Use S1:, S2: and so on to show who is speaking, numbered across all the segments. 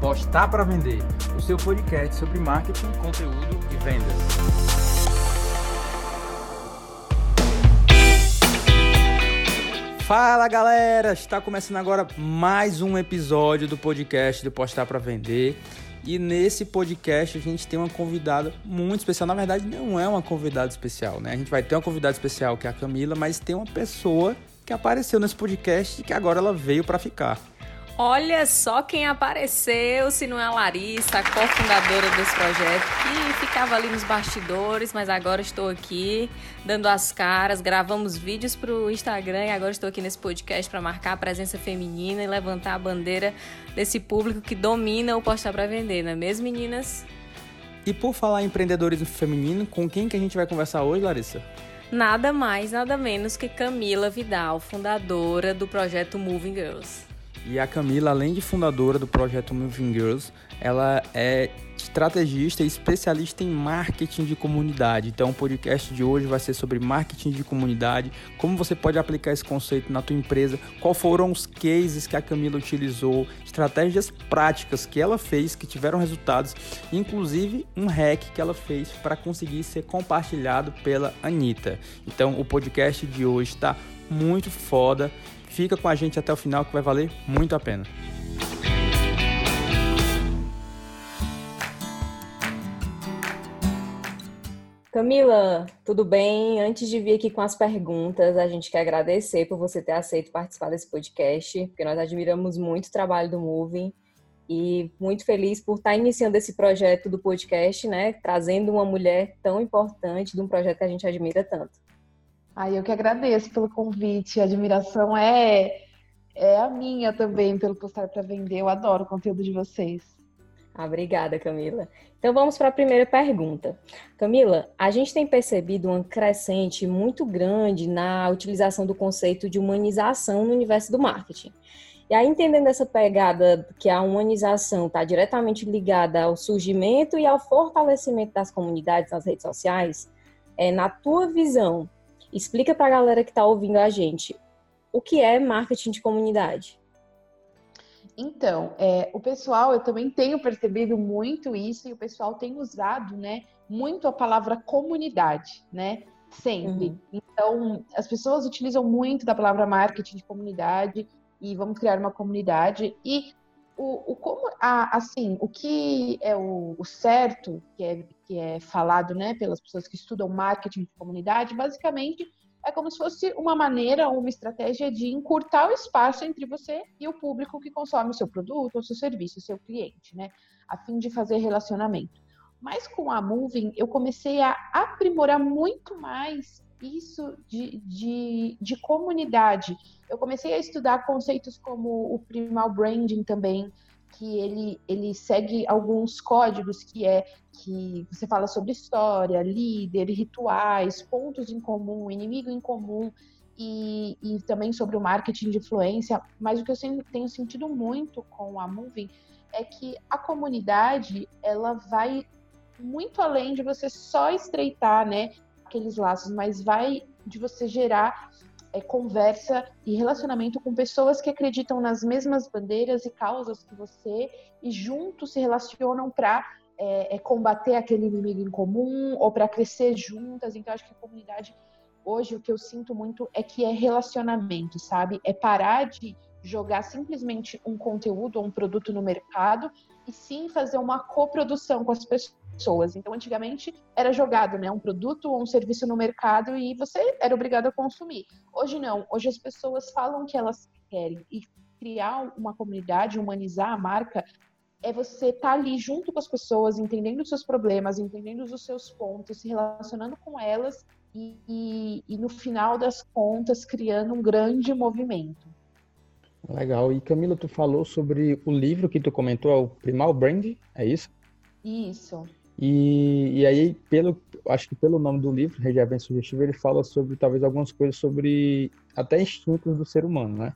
S1: Postar para Vender, o seu podcast sobre marketing, conteúdo e vendas. Fala galera, está começando agora mais um episódio do podcast do Postar para Vender. E nesse podcast a gente tem uma convidada muito especial. Na verdade, não é uma convidada especial, né? A gente vai ter uma convidada especial que é a Camila, mas tem uma pessoa que apareceu nesse podcast e que agora ela veio para ficar.
S2: Olha só quem apareceu, se não é a Larissa, a cofundadora desse projeto, que ficava ali nos bastidores, mas agora estou aqui dando as caras, gravamos vídeos para o Instagram e agora estou aqui nesse podcast para marcar a presença feminina e levantar a bandeira desse público que domina o postar para vender, não é mesmo, meninas?
S1: E por falar em empreendedorismo feminino, com quem que a gente vai conversar hoje, Larissa?
S2: Nada mais, nada menos que Camila Vidal, fundadora do projeto Moving Girls.
S1: E a Camila, além de fundadora do projeto Moving Girls, ela é estrategista e especialista em marketing de comunidade. Então, o podcast de hoje vai ser sobre marketing de comunidade, como você pode aplicar esse conceito na tua empresa, qual foram os cases que a Camila utilizou, estratégias práticas que ela fez que tiveram resultados, inclusive um hack que ela fez para conseguir ser compartilhado pela Anitta. Então, o podcast de hoje está muito foda Fica com a gente até o final que vai valer muito a pena.
S2: Camila, tudo bem? Antes de vir aqui com as perguntas, a gente quer agradecer por você ter aceito participar desse podcast, porque nós admiramos muito o trabalho do Moving e muito feliz por estar iniciando esse projeto do podcast, né? Trazendo uma mulher tão importante de um projeto que a gente admira tanto.
S3: Aí eu que agradeço pelo convite. A admiração é, é a minha também pelo postar para vender. Eu adoro o conteúdo de vocês.
S2: Ah, obrigada, Camila. Então vamos para a primeira pergunta. Camila, a gente tem percebido um crescente muito grande na utilização do conceito de humanização no universo do marketing. E aí, entendendo essa pegada que a humanização está diretamente ligada ao surgimento e ao fortalecimento das comunidades nas redes sociais, é, na tua visão, Explica para a galera que está ouvindo a gente o que é marketing de comunidade.
S3: Então, é, o pessoal, eu também tenho percebido muito isso e o pessoal tem usado, né, muito a palavra comunidade, né, sempre. Uhum. Então, as pessoas utilizam muito da palavra marketing de comunidade e vamos criar uma comunidade e o, o como a, assim o que é o, o, certo que é, que é falado né pelas pessoas que estudam marketing de comunidade basicamente é como se fosse uma maneira uma estratégia de encurtar o espaço entre você e o público que consome o seu produto ou seu serviço o seu cliente né a fim de fazer relacionamento. Mas com a Moving eu comecei a aprimorar muito mais isso de, de, de comunidade. Eu comecei a estudar conceitos como o primal branding também, que ele, ele segue alguns códigos que é que você fala sobre história, líder, rituais, pontos em comum, inimigo em comum e, e também sobre o marketing de influência. Mas o que eu tenho sentido muito com a Moving é que a comunidade ela vai muito além de você só estreitar, né, aqueles laços, mas vai de você gerar é, conversa e relacionamento com pessoas que acreditam nas mesmas bandeiras e causas que você e juntos se relacionam para é, é, combater aquele inimigo em comum ou para crescer juntas. Então, acho que a comunidade hoje o que eu sinto muito é que é relacionamento, sabe? É parar de jogar simplesmente um conteúdo ou um produto no mercado e sim fazer uma coprodução com as pessoas. Então, antigamente era jogado, né, um produto ou um serviço no mercado e você era obrigado a consumir. Hoje não. Hoje as pessoas falam que elas querem e criar uma comunidade, humanizar a marca é você estar tá ali junto com as pessoas, entendendo os seus problemas, entendendo os seus pontos, se relacionando com elas e, e, e no final das contas criando um grande movimento.
S1: Legal. E Camila, tu falou sobre o livro que tu comentou, é o Primal Brand, é isso?
S3: Isso.
S1: E, e aí, pelo, acho que pelo nome do livro, Regia Bem Sugestivo, ele fala sobre talvez algumas coisas sobre até instintos do ser humano, né?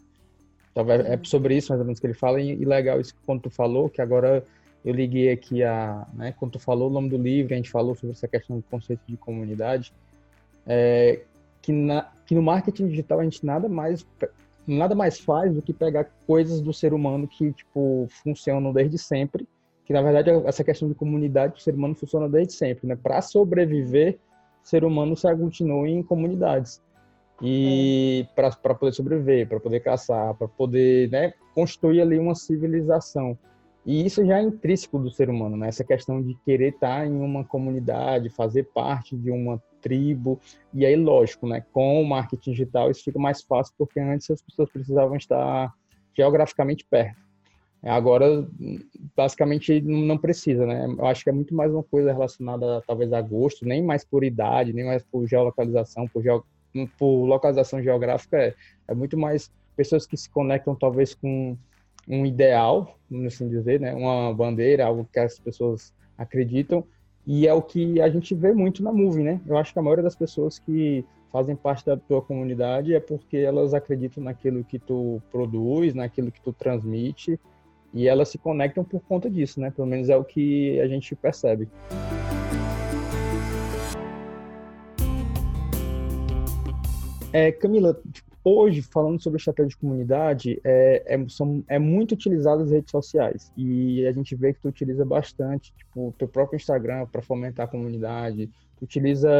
S1: Talvez é sobre isso mais ou menos que ele fala, e, e legal isso que quando tu falou, que agora eu liguei aqui a, né, quando tu falou o nome do livro, a gente falou sobre essa questão do conceito de comunidade, é, que, na, que no marketing digital a gente nada mais nada mais faz do que pegar coisas do ser humano que, tipo, funcionam desde sempre, que na verdade essa questão de comunidade, o ser humano funciona desde sempre, né? Para sobreviver, o ser humano se aglutinou em comunidades. E é. para poder sobreviver, para poder caçar, para poder, né, construir ali uma civilização. E isso já é intrínseco do ser humano, né? Essa questão de querer estar em uma comunidade, fazer parte de uma tribo. E aí, lógico, né? Com o marketing digital isso fica mais fácil porque antes as pessoas precisavam estar geograficamente perto. Agora, basicamente, não precisa, né? Eu acho que é muito mais uma coisa relacionada, talvez, a gosto, nem mais por idade, nem mais por geolocalização, por, geo... por localização geográfica, é, é muito mais pessoas que se conectam, talvez, com um ideal, vamos assim dizer, né? Uma bandeira, algo que as pessoas acreditam, e é o que a gente vê muito na Movie, né? Eu acho que a maioria das pessoas que fazem parte da tua comunidade é porque elas acreditam naquilo que tu produz, naquilo que tu transmite, e elas se conectam por conta disso, né? Pelo menos é o que a gente percebe. É, Camila, hoje, falando sobre estratégia de comunidade, é, é, são, é muito utilizadas as redes sociais. E a gente vê que tu utiliza bastante, tipo, o teu próprio Instagram para fomentar a comunidade, tu utiliza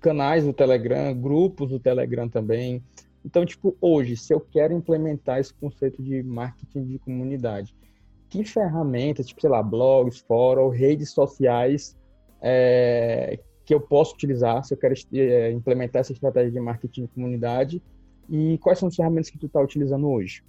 S1: canais do Telegram, grupos do Telegram também. Então, tipo, hoje, se eu quero implementar esse conceito de marketing de comunidade, que ferramentas, tipo, sei lá, blogs, fóruns, redes sociais é, que eu posso utilizar se eu quero é, implementar essa estratégia de marketing de comunidade e quais são as ferramentas que tu está utilizando hoje?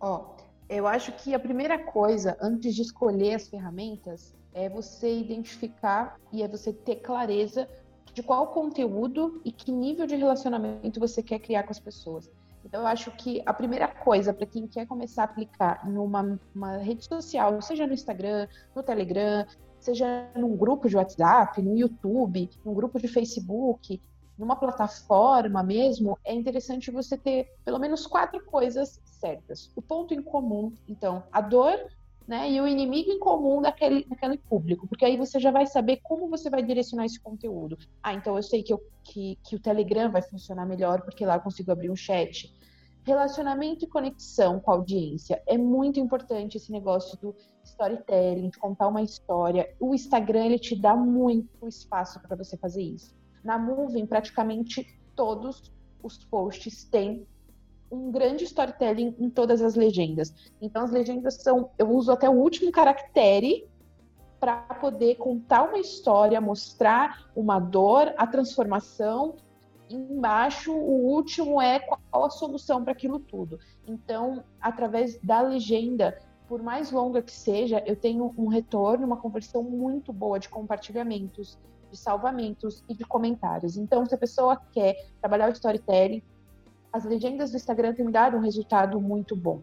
S3: Ó, eu acho que a primeira coisa, antes de escolher as ferramentas, é você identificar e é você ter clareza de qual conteúdo e que nível de relacionamento você quer criar com as pessoas. Então, eu acho que a primeira coisa para quem quer começar a aplicar numa rede social, seja no Instagram, no Telegram, seja num grupo de WhatsApp, no YouTube, num grupo de Facebook, numa plataforma mesmo, é interessante você ter pelo menos quatro coisas certas. O ponto em comum, então, a dor né, e o inimigo em comum daquele, daquele público, porque aí você já vai saber como você vai direcionar esse conteúdo. Ah, então eu sei que, eu, que, que o Telegram vai funcionar melhor, porque lá eu consigo abrir um chat. Relacionamento e conexão com a audiência. É muito importante esse negócio do storytelling, de contar uma história. O Instagram, ele te dá muito espaço para você fazer isso. Na Moving, praticamente todos os posts têm um grande storytelling em todas as legendas. Então, as legendas são. Eu uso até o último caractere para poder contar uma história, mostrar uma dor, a transformação. Embaixo, o último é qual a solução para aquilo tudo. Então, através da legenda, por mais longa que seja, eu tenho um retorno, uma conversão muito boa de compartilhamentos, de salvamentos e de comentários. Então, se a pessoa quer trabalhar o storytelling, as legendas do Instagram têm dado um resultado muito bom.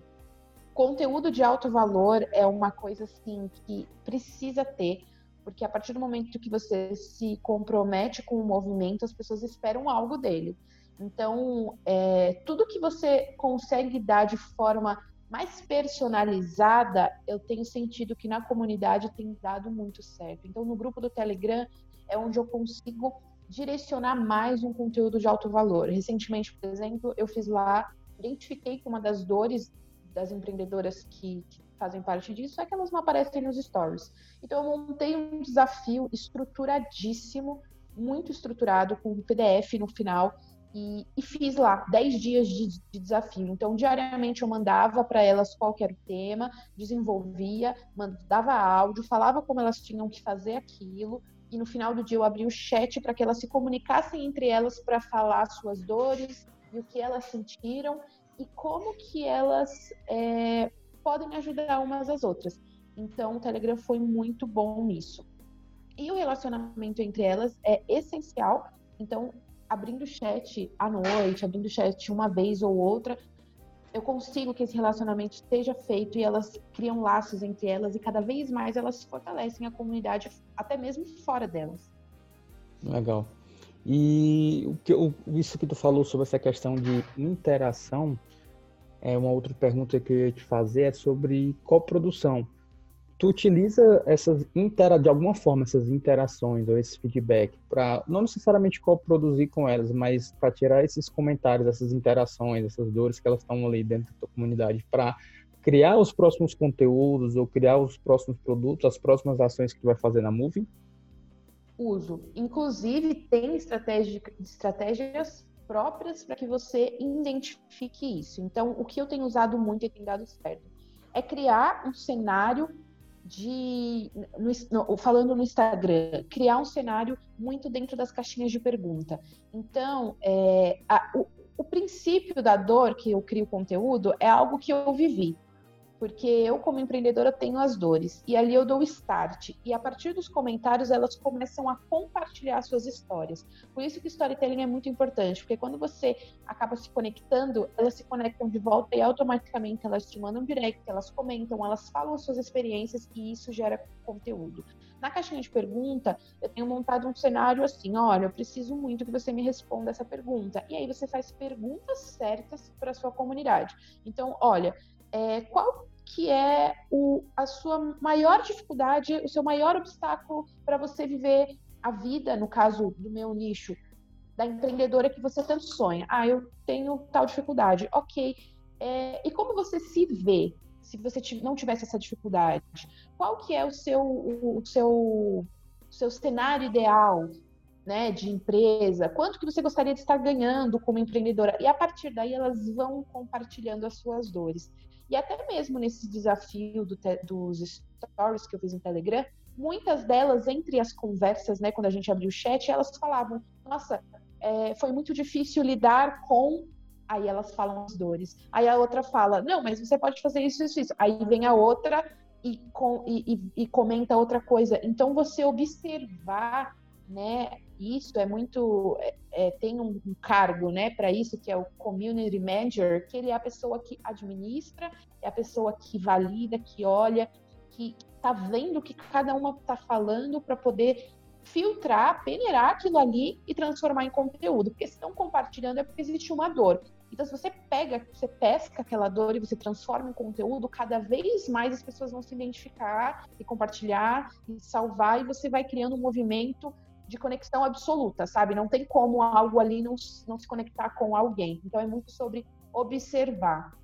S3: Conteúdo de alto valor é uma coisa assim que precisa ter, porque a partir do momento que você se compromete com o movimento, as pessoas esperam algo dele. Então, é, tudo que você consegue dar de forma mais personalizada, eu tenho sentido que na comunidade tem dado muito certo. Então, no grupo do Telegram, é onde eu consigo direcionar mais um conteúdo de alto valor. Recentemente, por exemplo, eu fiz lá, identifiquei que uma das dores das empreendedoras que, que fazem parte disso é que elas não aparecem nos stories. Então, eu montei um desafio estruturadíssimo, muito estruturado, com um PDF no final, e, e, fiz lá 10 dias de, de, desafio. Então, diariamente eu mandava para elas qual era o tema, desenvolvia, mandava áudio, falava como elas tinham que fazer aquilo, e no final do dia eu abri o chat para que elas se comunicassem entre elas para falar suas dores e o que elas sentiram e como que elas é, podem ajudar umas às outras. Então, o Telegram foi muito bom nisso. E o relacionamento entre elas é essencial. Então, abrindo chat à noite, abrindo chat uma vez ou outra, eu consigo que esse relacionamento esteja feito e elas criam laços entre elas e cada vez mais elas fortalecem a comunidade, até mesmo fora delas.
S1: Legal. E o que, isso que tu falou sobre essa questão de interação, é uma outra pergunta que eu ia te fazer é sobre coprodução. Tu utiliza essas intera de alguma forma essas interações ou esse feedback para não necessariamente co-produzir com elas, mas para tirar esses comentários, essas interações, essas dores que elas estão ali dentro da tua comunidade para criar os próximos conteúdos ou criar os próximos produtos, as próximas ações que tu vai fazer na Movie?
S3: Uso. Inclusive tem estratégia, estratégias próprias para que você identifique isso. Então, o que eu tenho usado muito e tem dado certo é criar um cenário de. No, falando no Instagram, criar um cenário muito dentro das caixinhas de pergunta. Então, é, a, o, o princípio da dor que eu crio conteúdo é algo que eu vivi porque eu, como empreendedora, tenho as dores. E ali eu dou o start. E a partir dos comentários, elas começam a compartilhar suas histórias. Por isso que storytelling é muito importante, porque quando você acaba se conectando, elas se conectam de volta e automaticamente elas te mandam direct, elas comentam, elas falam as suas experiências e isso gera conteúdo. Na caixinha de pergunta, eu tenho montado um cenário assim: olha, eu preciso muito que você me responda essa pergunta. E aí você faz perguntas certas para sua comunidade. Então, olha, é, qual que é o, a sua maior dificuldade, o seu maior obstáculo para você viver a vida, no caso do meu nicho, da empreendedora que você tanto sonha. Ah, eu tenho tal dificuldade. Ok. É, e como você se vê se você não tivesse essa dificuldade? Qual que é o seu, o, o seu, o seu cenário ideal? Né, de empresa, quanto que você gostaria de estar ganhando como empreendedora? E a partir daí elas vão compartilhando as suas dores. E até mesmo nesse desafio do dos stories que eu fiz no Telegram, muitas delas, entre as conversas, né, quando a gente abriu o chat, elas falavam: Nossa, é, foi muito difícil lidar com. Aí elas falam as dores. Aí a outra fala: Não, mas você pode fazer isso, isso, isso. Aí vem a outra e, com, e, e, e comenta outra coisa. Então, você observar né, isso é muito é, é, tem um, cargo né para isso que é o community manager que ele é a pessoa que administra é a pessoa que valida que olha que está vendo o que cada uma está falando para poder filtrar peneirar aquilo ali e transformar em conteúdo. Porque se estão compartilhando é porque existe uma dor. Então se você pega você pesca aquela dor e você transforma em conteúdo cada vez mais as pessoas vão se identificar e compartilhar e salvar e você vai criando um movimento de conexão absoluta, sabe? Não tem como algo ali não, não se conectar com alguém. Então é muito sobre observar.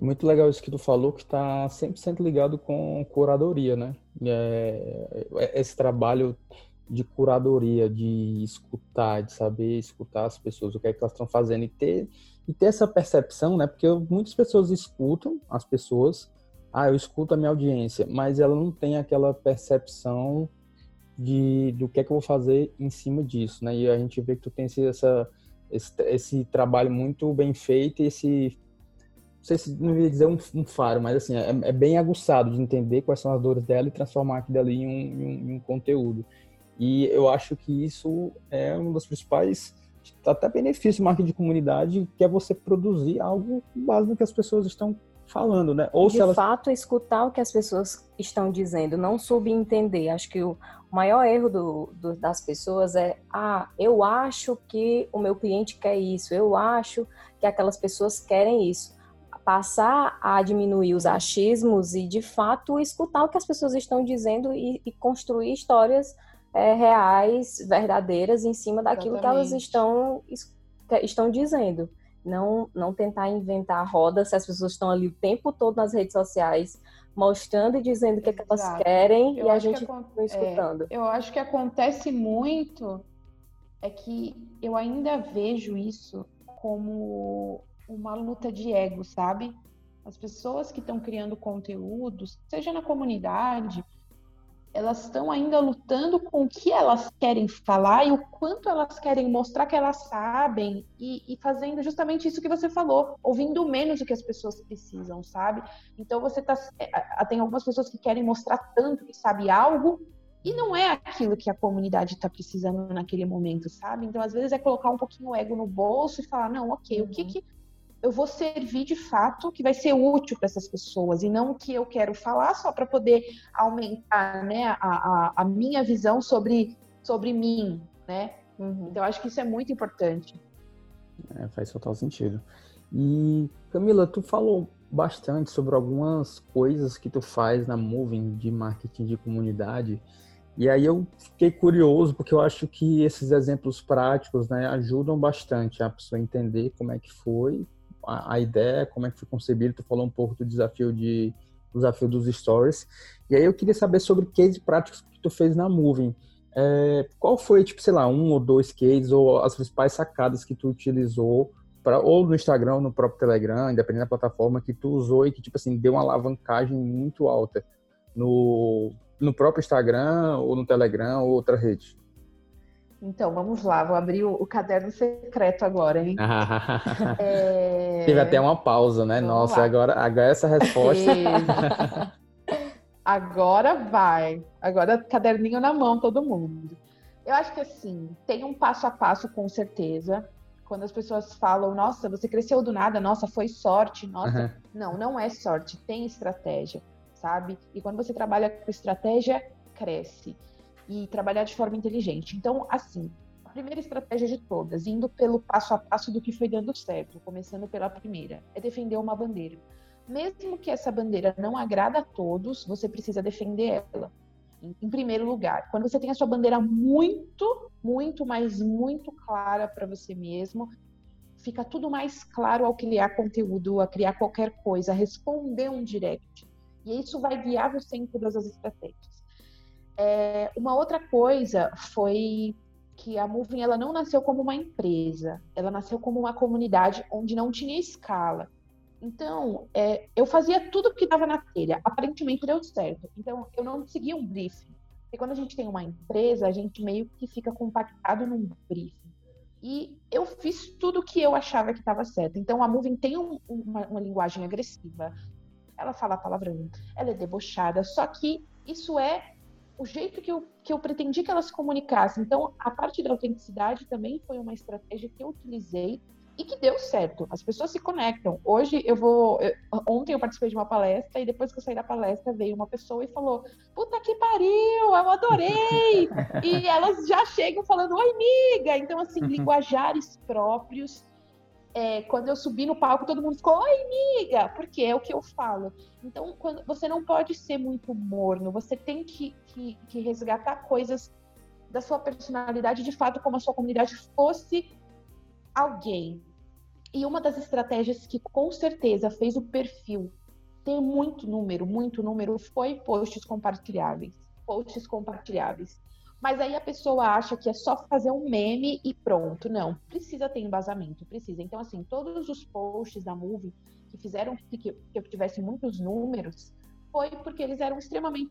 S1: Muito legal isso que tu falou, que está 100% ligado com curadoria, né? É, é, esse trabalho de curadoria, de escutar, de saber escutar as pessoas, o que é que elas estão fazendo e ter, e ter essa percepção, né? Porque muitas pessoas escutam as pessoas, ah, eu escuto a minha audiência, mas ela não tem aquela percepção de do que é que eu vou fazer em cima disso, né? E a gente vê que tu tem esse, essa, esse, esse trabalho muito bem feito e esse não sei se não ia dizer um, um faro, mas assim, é, é, bem aguçado de entender quais são as dores dela e transformar aquilo ali em um, em um, em um conteúdo. E eu acho que isso é um dos principais até benefícios do marketing de comunidade, que é você produzir algo básico que as pessoas estão falando, né?
S2: Ou de elas... fato, escutar o que as pessoas estão dizendo, não subentender. Acho que o maior erro do, do, das pessoas é: ah, eu acho que o meu cliente quer isso, eu acho que aquelas pessoas querem isso. Passar a diminuir os achismos e, de fato, escutar o que as pessoas estão dizendo e, e construir histórias é, reais, verdadeiras, em cima daquilo Exatamente. que elas estão, estão dizendo não, não tentar inventar roda se as pessoas estão ali o tempo todo nas redes sociais mostrando e dizendo o que, é que elas querem eu e a gente não escutando.
S3: É, eu acho que acontece muito é que eu ainda vejo isso como uma luta de ego, sabe? As pessoas que estão criando conteúdos, seja na comunidade, elas estão ainda lutando com o que elas querem falar e o quanto elas querem mostrar que elas sabem e, e, fazendo justamente isso que você falou, ouvindo menos o que as pessoas precisam, sabe? Então você tá é, tem algumas pessoas que querem mostrar tanto que sabe algo e não é aquilo que a comunidade está precisando naquele momento, sabe? Então às vezes é colocar um pouquinho o ego no bolso e falar não, ok, uhum. o que uhum. que eu vou servir de fato que vai ser útil para essas pessoas e não o que eu quero falar só para poder aumentar né, a, a, a, minha visão sobre, sobre mim, né? Uhum. Então, eu acho que isso é muito importante.
S1: É, faz total sentido. E, Camila, tu falou bastante sobre algumas coisas que tu faz na Moving de marketing de comunidade. E aí eu fiquei curioso porque eu acho que esses exemplos práticos, né, ajudam bastante a pessoa a entender como é que foi a, a ideia, como é que foi concebido. Tu falou um pouco do desafio de do desafio dos stories. E aí eu queria saber sobre cases práticos que tu fez na Moving. É, qual foi, tipo, sei lá, um ou dois cases ou as principais sacadas que tu utilizou para ou no Instagram ou no próprio Telegram, independente da plataforma que tu usou e que tipo assim deu uma alavancagem muito alta no, no próprio Instagram ou no Telegram ou outra rede?
S3: Então, vamos lá, vou abrir o, o caderno secreto agora, hein?
S1: é... Teve até uma pausa, né? Vamos Nossa, agora, agora essa resposta.
S3: agora vai. Agora caderninho na mão, todo mundo. Eu acho que assim, tem um passo a passo, com certeza quando as pessoas falam, nossa, você cresceu do nada, nossa, foi sorte, nossa. Uhum. Não, não é sorte, tem estratégia, sabe? E quando você trabalha com estratégia, cresce. E trabalhar de forma inteligente. Então, assim, a primeira estratégia de todas, indo pelo passo a passo do que foi dando certo, começando pela primeira, é defender uma bandeira. Mesmo que essa bandeira não agrada a todos, você precisa defender ela em primeiro lugar. Quando você tem a sua bandeira muito, muito, mas muito clara para você mesmo, fica tudo mais claro ao criar conteúdo, a criar qualquer coisa, a responder um direct. E isso vai guiar você em todas as estratégias. É, uma outra coisa foi que a Moving ela não nasceu como uma empresa, ela nasceu como uma comunidade onde não tinha escala. Então, é, eu fazia tudo que estava na telha. Aparentemente deu certo. Então, eu não seguia um briefing. Porque quando a gente tem uma empresa, a gente meio que fica compactado num briefing. E eu fiz tudo que eu achava que estava certo. Então, a Moving tem um, uma, uma linguagem agressiva. Ela fala palavrão. Ela é debochada. Só que isso é o jeito que eu, que eu pretendi que ela se comunicasse. Então, a parte da autenticidade também foi uma estratégia que eu utilizei e que deu certo. As pessoas se conectam. Hoje eu vou. Eu, ontem eu participei de uma palestra e depois que eu saí da palestra veio uma pessoa e falou: Puta que pariu, eu adorei! e elas já chegam falando: Oi, amiga! Então, assim, uhum. linguajares próprios. É, quando eu subi no palco, todo mundo ficou, oi, amiga, porque é o que eu falo. Então, quando, você não pode ser muito morno, você tem que, que, que resgatar coisas da sua personalidade, de fato, como a sua comunidade fosse alguém. E uma das estratégias que com certeza fez o perfil ter muito número, muito número, foi posts compartilháveis. Posts compartilháveis. Mas aí a pessoa acha que é só fazer um meme e pronto. Não, precisa ter embasamento, precisa. Então, assim, todos os posts da Movie que fizeram que eu tivesse muitos números foi porque eles eram extremamente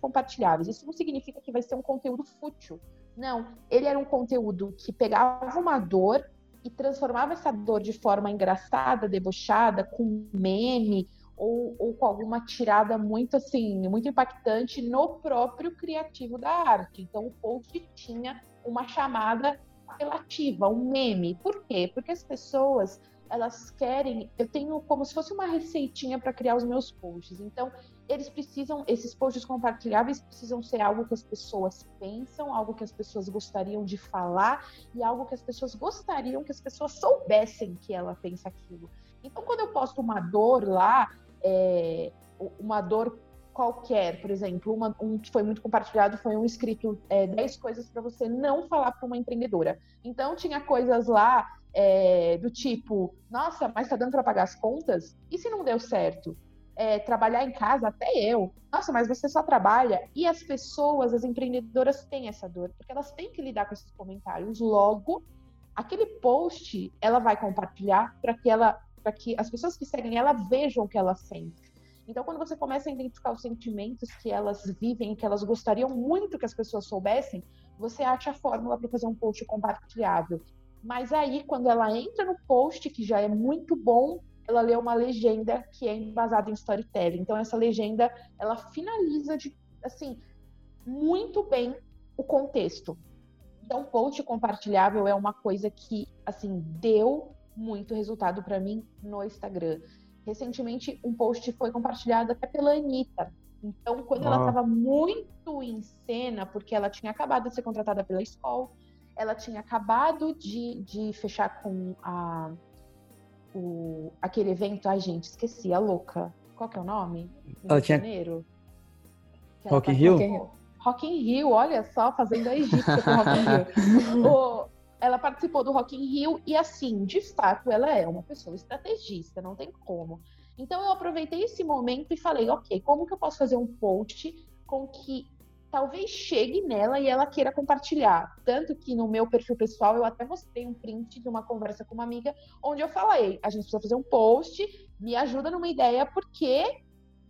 S3: compartilháveis. Isso não significa que vai ser um conteúdo fútil. Não, ele era um conteúdo que pegava uma dor e transformava essa dor de forma engraçada, debochada, com meme ou, ou, com alguma tirada muito assim, muito impactante no próprio criativo da arte. Então o post tinha uma chamada apelativa, um meme. Por quê? Porque as pessoas elas querem, eu tenho como se fosse uma receitinha para criar os meus posts. Então, eles precisam, esses posts compartilháveis precisam ser algo que as pessoas pensam, algo que as pessoas gostariam de falar e algo que as pessoas gostariam que as pessoas soubessem que ela pensa aquilo. Então, quando eu posto uma dor lá, é, uma dor qualquer, por exemplo, uma, um que foi muito compartilhado foi um escrito é, 10 coisas para você não falar para uma empreendedora. Então, tinha coisas lá é, do tipo, nossa, mas tá dando para pagar as contas? E se não deu certo? É, trabalhar em casa, até eu. Nossa, mas você só trabalha. E as pessoas, as empreendedoras têm essa dor, porque elas têm que lidar com esses comentários. Logo, aquele post ela vai compartilhar para que ela, para que as pessoas que seguem ela vejam o que ela sente. Então, quando você começa a identificar os sentimentos que elas vivem, que elas gostariam muito que as pessoas soubessem, você acha a fórmula para fazer um post compartilhável. Mas aí, quando ela entra no post, que já é muito bom, ela lê uma legenda que é embasada em storytelling. Então, essa legenda, ela finaliza de, assim, muito bem o contexto. Então, post compartilhável é uma coisa que, assim, deu muito resultado para mim no Instagram. Recentemente, um post foi compartilhado até pela Anitta. Então, quando ela estava muito em cena, porque ela tinha acabado de ser contratada pela escola, ela tinha acabado de, de fechar com a o, aquele evento, a gente, esqueci, a louca. Qual que é o nome?
S1: No ela tinha... Janeiro. Rock in Rio?
S3: Rock in Rio, olha só, fazendo a egípcia com Rock in Rio. o, ela participou do Rock in Rio e, assim, de fato, ela é uma pessoa estrategista, não tem como. Então, eu aproveitei esse momento e falei, ok, como que eu posso fazer um post com que talvez chegue nela e ela queira compartilhar. Tanto que no meu perfil pessoal eu até mostrei um print de uma conversa com uma amiga onde eu falei: a gente precisa fazer um post, me ajuda numa ideia, porque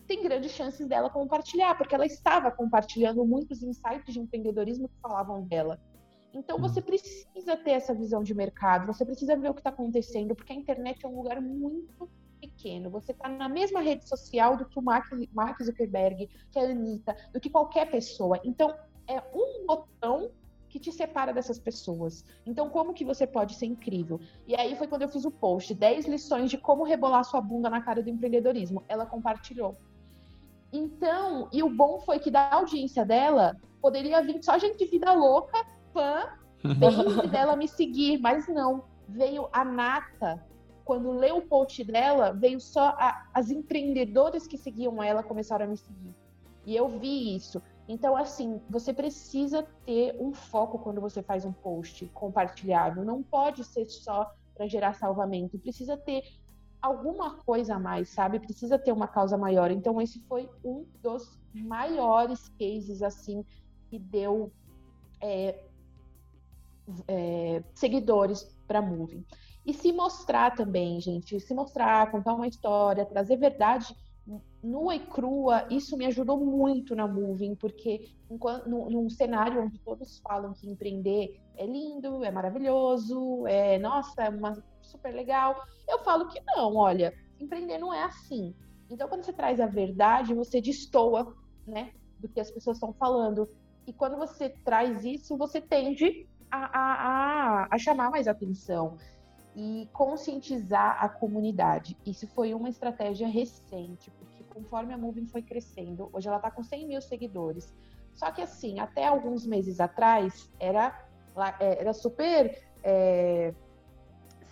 S3: tem grandes chances dela compartilhar, porque ela estava compartilhando muitos insights de empreendedorismo que falavam dela. Então uhum. você precisa ter essa visão de mercado, você precisa ver o que está acontecendo, porque a internet é um lugar muito pequeno. Você está na mesma rede social do que o Mark, Mark Zuckerberg, que a Anitta, do que qualquer pessoa. Então, é um botão que te separa dessas pessoas. Então, como que você pode ser incrível? E aí foi quando eu fiz o post, 10 lições de como rebolar sua bunda na cara do empreendedorismo. Ela compartilhou. Então, e o bom foi que da audiência dela, poderia vir só gente de vida louca, fã, bem dela me seguir, mas não. Veio a nata quando leu o post dela, veio só a, as empreendedoras que seguiam ela começaram a me seguir. E eu vi isso. Então, assim, você precisa ter um foco quando você faz um post compartilhável. Não pode ser só para gerar salvamento. Precisa ter alguma coisa a mais, sabe? Precisa ter uma causa maior. Então, esse foi um dos maiores cases, assim, que deu é, é, seguidores para Moving. E se mostrar também, gente, se mostrar, contar uma história, trazer verdade nua e crua, isso me ajudou muito na Moving, porque enquanto, num cenário onde todos falam que empreender é lindo, é maravilhoso, é, nossa, é uma, super legal, eu falo que não, olha, empreender não é assim. Então, quando você traz a verdade, você destoa, né, do que as pessoas estão falando. E quando você traz isso, você tende a, a, a, chamar mais atenção e conscientizar a comunidade. Isso foi uma estratégia recente, porque conforme a Moving foi crescendo, hoje ela está com 100 mil seguidores. Só que assim, até alguns meses atrás, era, é, era super é,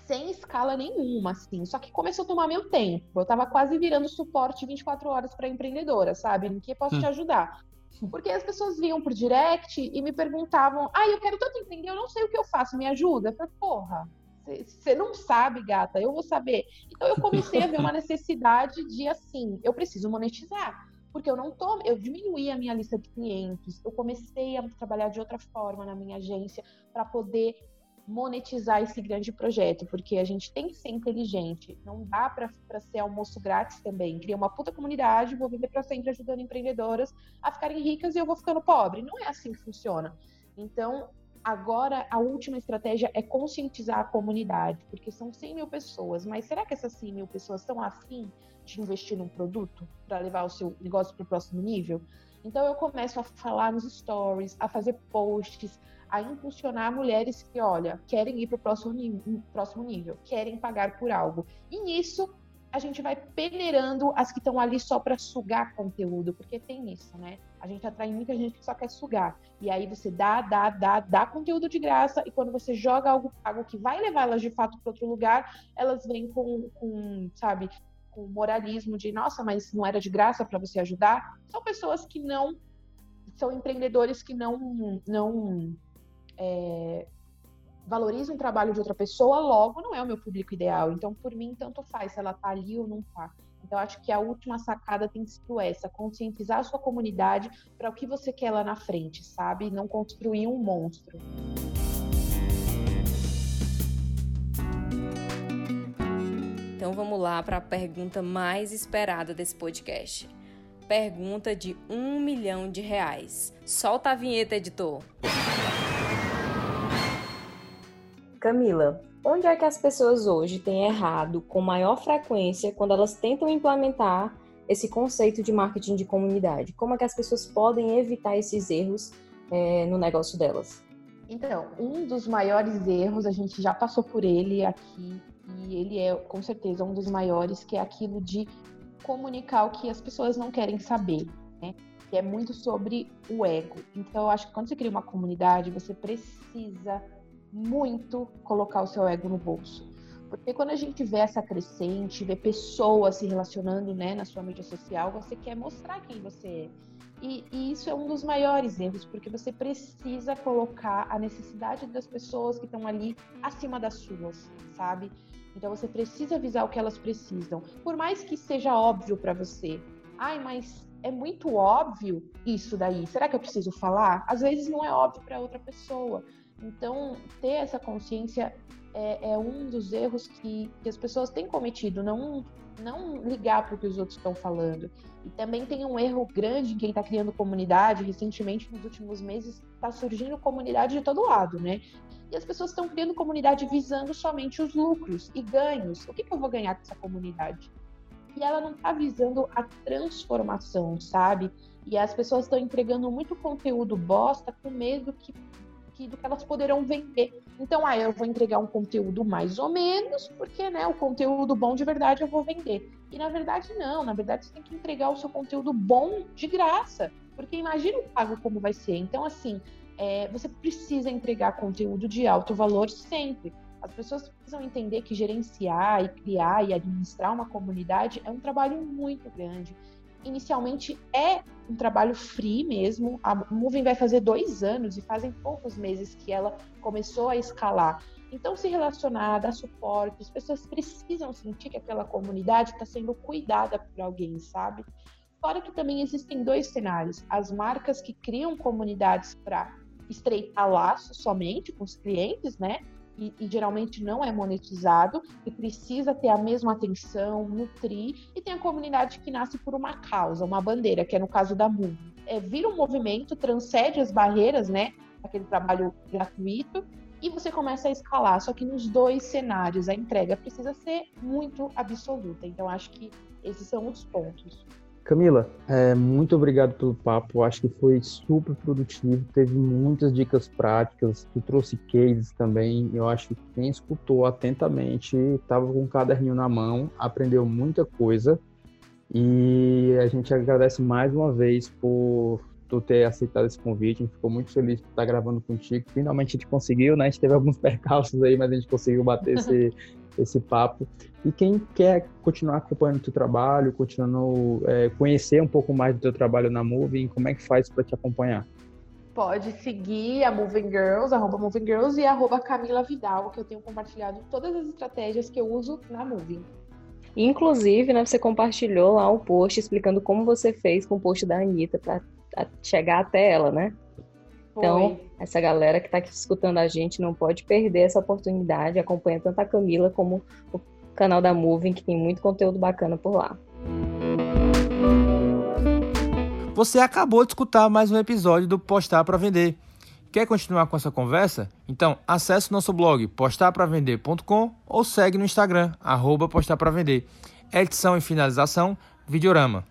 S3: sem escala nenhuma, assim. Só que começou a tomar meu tempo. Eu estava quase virando suporte 24 horas para empreendedora, sabe? Em que posso hum. te ajudar? Porque as pessoas vinham por direct e me perguntavam: ah, eu quero tanto empreender, eu não sei o que eu faço, me ajuda? Eu falei, porra, você não sabe, gata, eu vou saber. Então eu comecei a ver uma necessidade de assim, eu preciso monetizar. Porque eu não tô, eu diminuí a minha lista de clientes, eu comecei a trabalhar de outra forma na minha agência para poder monetizar esse grande projeto, porque a gente tem que ser inteligente, não dá para ser almoço grátis também. Criar uma puta comunidade, vou viver para sempre ajudando empreendedoras a ficarem ricas e eu vou ficando pobre. Não é assim que funciona. Então, Agora, a última estratégia é conscientizar a comunidade, porque são 100 mil pessoas, mas será que essas 100 mil pessoas estão afim de investir num produto para levar o seu negócio para o próximo nível? Então, eu começo a falar nos stories, a fazer posts, a impulsionar mulheres que, olha, querem ir para o próximo, próximo nível, querem pagar por algo. E nisso, a gente vai peneirando as que estão ali só para sugar conteúdo, porque tem isso, né? A gente atrai muita gente que só quer sugar. E aí você dá, dá, dá, dá conteúdo de graça, e quando você joga algo pago que vai levar elas de fato para outro lugar, elas vêm com, com, sabe, com moralismo de, nossa, mas não era de graça para você ajudar. São pessoas que não. São empreendedores que não. não é, valorizam o trabalho de outra pessoa, logo não é o meu público ideal. Então, por mim, tanto faz se ela tá ali ou não tá. Então, acho que a última sacada tem sido essa: conscientizar a sua comunidade para o que você quer lá na frente, sabe? Não construir um monstro.
S2: Então, vamos lá para a pergunta mais esperada desse podcast. Pergunta de um milhão de reais. Solta a vinheta, editor. Camila, onde é que as pessoas hoje têm errado com maior frequência quando elas tentam implementar esse conceito de marketing de comunidade? Como é que as pessoas podem evitar esses erros é, no negócio delas?
S3: Então, um dos maiores erros, a gente já passou por ele aqui, e ele é com certeza um dos maiores, que é aquilo de comunicar o que as pessoas não querem saber, né? Que é muito sobre o ego. Então, eu acho que quando você cria uma comunidade, você precisa muito colocar o seu ego no bolso. Porque quando a gente vê essa crescente, vê pessoas se relacionando né, na sua mídia social, você quer mostrar quem você é. E, e, isso é um dos maiores erros, porque você precisa colocar a necessidade das pessoas que estão ali acima das suas, sabe? Então você precisa avisar o que elas precisam. Por mais que seja óbvio para você. Ai, mas é muito óbvio isso daí. Será que eu preciso falar? Às vezes não é óbvio para outra pessoa. Então, ter essa consciência é, é um dos erros que, que, as pessoas têm cometido, não, não ligar para o que os outros estão falando. E também tem um erro grande em quem está criando comunidade. Recentemente, nos últimos meses, está surgindo comunidade de todo lado, né? E as pessoas estão criando comunidade visando somente os lucros e ganhos. O que, que eu vou ganhar com essa comunidade? E ela não está visando a transformação, sabe? E as pessoas estão entregando muito conteúdo bosta com medo que do que elas poderão vender. Então, ah, eu vou entregar um conteúdo mais ou menos, porque né, o conteúdo bom de verdade eu vou vender. E na verdade, não, na verdade você tem que entregar o seu conteúdo bom de graça, porque imagina o pago como vai ser. Então, assim, é, você precisa entregar conteúdo de alto valor sempre. As pessoas precisam entender que gerenciar e criar e administrar uma comunidade é um trabalho muito grande inicialmente é um trabalho free mesmo. A Moving vai fazer dois anos e fazem poucos meses que ela começou a escalar. Então, se relacionar, dar suporte, as pessoas precisam sentir que aquela comunidade está sendo cuidada por alguém, sabe? Fora que também existem dois cenários: as marcas que criam comunidades para estreitar laços somente com os clientes, né? E, e, geralmente não é monetizado e precisa ter a mesma atenção, nutrir, e tem a comunidade que nasce por uma causa, uma bandeira, que é no caso da MUV. É, vira um movimento, transcende as barreiras, né? Aquele trabalho gratuito, e você começa a escalar. Só que nos dois cenários a entrega precisa ser muito absoluta. Então, acho que esses são os pontos.
S1: Camila, é, muito obrigado pelo papo. Acho que foi super produtivo. Teve muitas dicas práticas. Tu trouxe cases também. Eu acho que quem escutou atentamente estava com um caderninho na mão, aprendeu muita coisa. E a gente agradece mais uma vez por tu ter aceitado esse convite. A gente ficou muito feliz por estar gravando contigo. Finalmente a gente conseguiu, né? A gente teve alguns percalços aí, mas a gente conseguiu bater esse, esse papo. E quem quer continuar acompanhando o teu trabalho, continuando é, conhecer um pouco mais do teu trabalho na Moving, como é que faz para te acompanhar?
S3: Pode seguir a Moving Girls, arroba Moving Girls e arroba Camila Vidal, que eu tenho compartilhado todas as estratégias que eu uso na Moving.
S2: Inclusive, né, você compartilhou lá um post explicando como você fez com o post da Anitta para chegar até ela, né? Então, essa galera que está aqui escutando a gente não pode perder essa oportunidade. Acompanha tanto a Camila como o canal da Moving, que tem muito conteúdo bacana por lá.
S1: Você acabou de escutar mais um episódio do Postar para Vender. Quer continuar com essa conversa? Então acesse nosso blog postarpravender.com ou segue no Instagram, arroba postar para vender. Edição e finalização, Videorama.